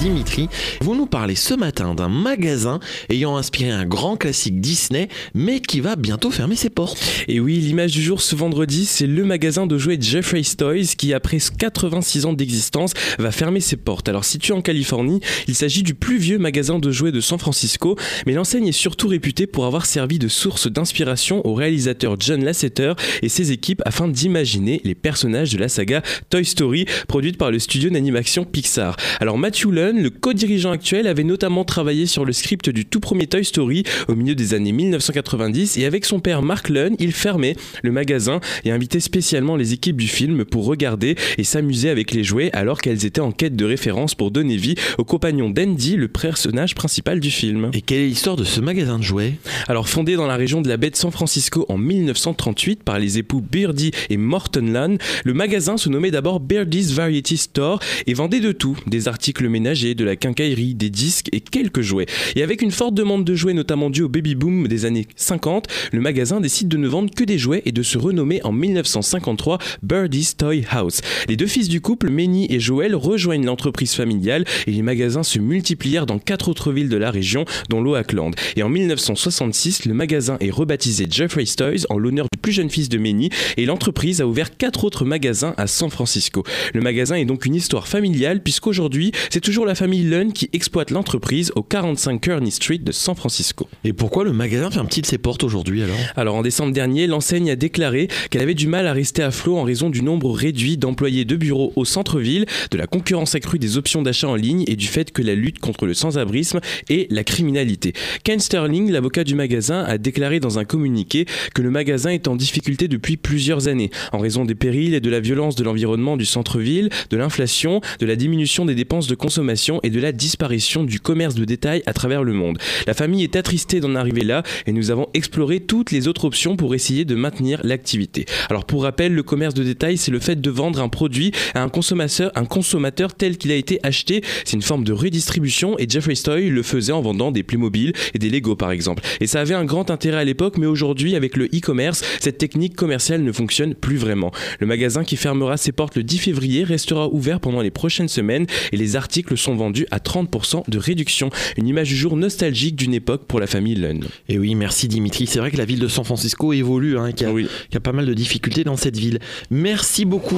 Dimitri, vous nous parlez ce matin d'un magasin ayant inspiré un grand classique Disney, mais qui va bientôt fermer ses portes. Et oui, l'image du jour ce vendredi, c'est le magasin de jouets Jeffrey's Toys qui, après 86 ans d'existence, va fermer ses portes. Alors, situé en Californie, il s'agit du plus vieux magasin de jouets de San Francisco, mais l'enseigne est surtout réputée pour avoir servi de source d'inspiration au réalisateur John Lasseter et ses équipes afin d'imaginer les personnages de la saga Toy Story, produite par le studio d'animation Pixar. Alors, Matthew Le co-dirigeant actuel, avait notamment travaillé sur le script du tout premier Toy Story au milieu des années 1990 et avec son père Mark Lunn, il fermait le magasin et invitait spécialement les équipes du film pour regarder et s'amuser avec les jouets alors qu'elles étaient en quête de référence pour donner vie au compagnon d'Andy, le personnage principal du film. Et quelle est l'histoire de ce magasin de jouets? Alors fondé dans la région de la baie de San Francisco en 1938 par les époux Birdie et Morton Lunn, le magasin se nommait d'abord Birdie's Variety Store et vendait de tout, des articles ménagers de la quincaillerie, des disques et quelques jouets. Et avec une forte demande de jouets, notamment due au baby boom des années 50, le magasin décide de ne vendre que des jouets et de se renommer en 1953 Birdie's Toy House. Les deux fils du couple, Manny et Joel, rejoignent l'entreprise familiale et les magasins se multiplièrent dans quatre autres villes de la région, dont l'Oakland. Et en 1966, le magasin est rebaptisé Jeffrey's Toys en l'honneur du plus jeune fils de Manny et l'entreprise a ouvert quatre autres magasins à San Francisco. Le magasin est donc une histoire familiale puisqu'aujourd'hui, c'est toujours la famille Lunn qui exploite l'entreprise au 45 Kearney Street de San Francisco. Et pourquoi le magasin ferme-t-il ses portes aujourd'hui alors? Alors en décembre dernier, l'enseigne a déclaré qu'elle avait du mal à rester à flot en raison du nombre réduit d'employés de bureaux au centre-ville, de la concurrence accrue des options d'achat en ligne et du fait que la lutte contre le sans-abrisme et la criminalité. Ken Sterling, l'avocat du magasin, a déclaré dans un communiqué que le magasin est en difficulté depuis plusieurs années en raison des périls et de la violence de l'environnement du centre-ville, de l'inflation, de la diminution des dépenses de consommation et de la disparition du commerce de détail à travers le monde. La famille est attristée d'en arriver là et nous avons exploré toutes les autres options pour essayer de maintenir l'activité. Alors pour rappel, le commerce de détail, c'est le fait de vendre un produit à un consommateur, un consommateur tel qu'il a été acheté. C'est une forme de redistribution et Jeffrey Stoy le faisait en vendant des Playmobil et des Lego par exemple. Et ça avait un grand intérêt à l'époque, mais aujourd'hui avec le e-commerce, cette technique commerciale ne fonctionne plus vraiment. Le magasin qui fermera ses portes le 10 février restera ouvert pendant les prochaines semaines et les articles sont vendus à 30% de réduction. Une image du jour nostalgique d'une époque pour la famille Lunn. Et oui, merci Dimitri. C'est vrai que la ville de San Francisco évolue, hein, qu'il y, y, a pas mal de difficultés dans cette ville. Merci beaucoup.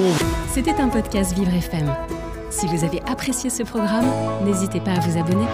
C'était un podcast Vivre FM. Si vous avez apprécié ce programme, n'hésitez pas à vous abonner.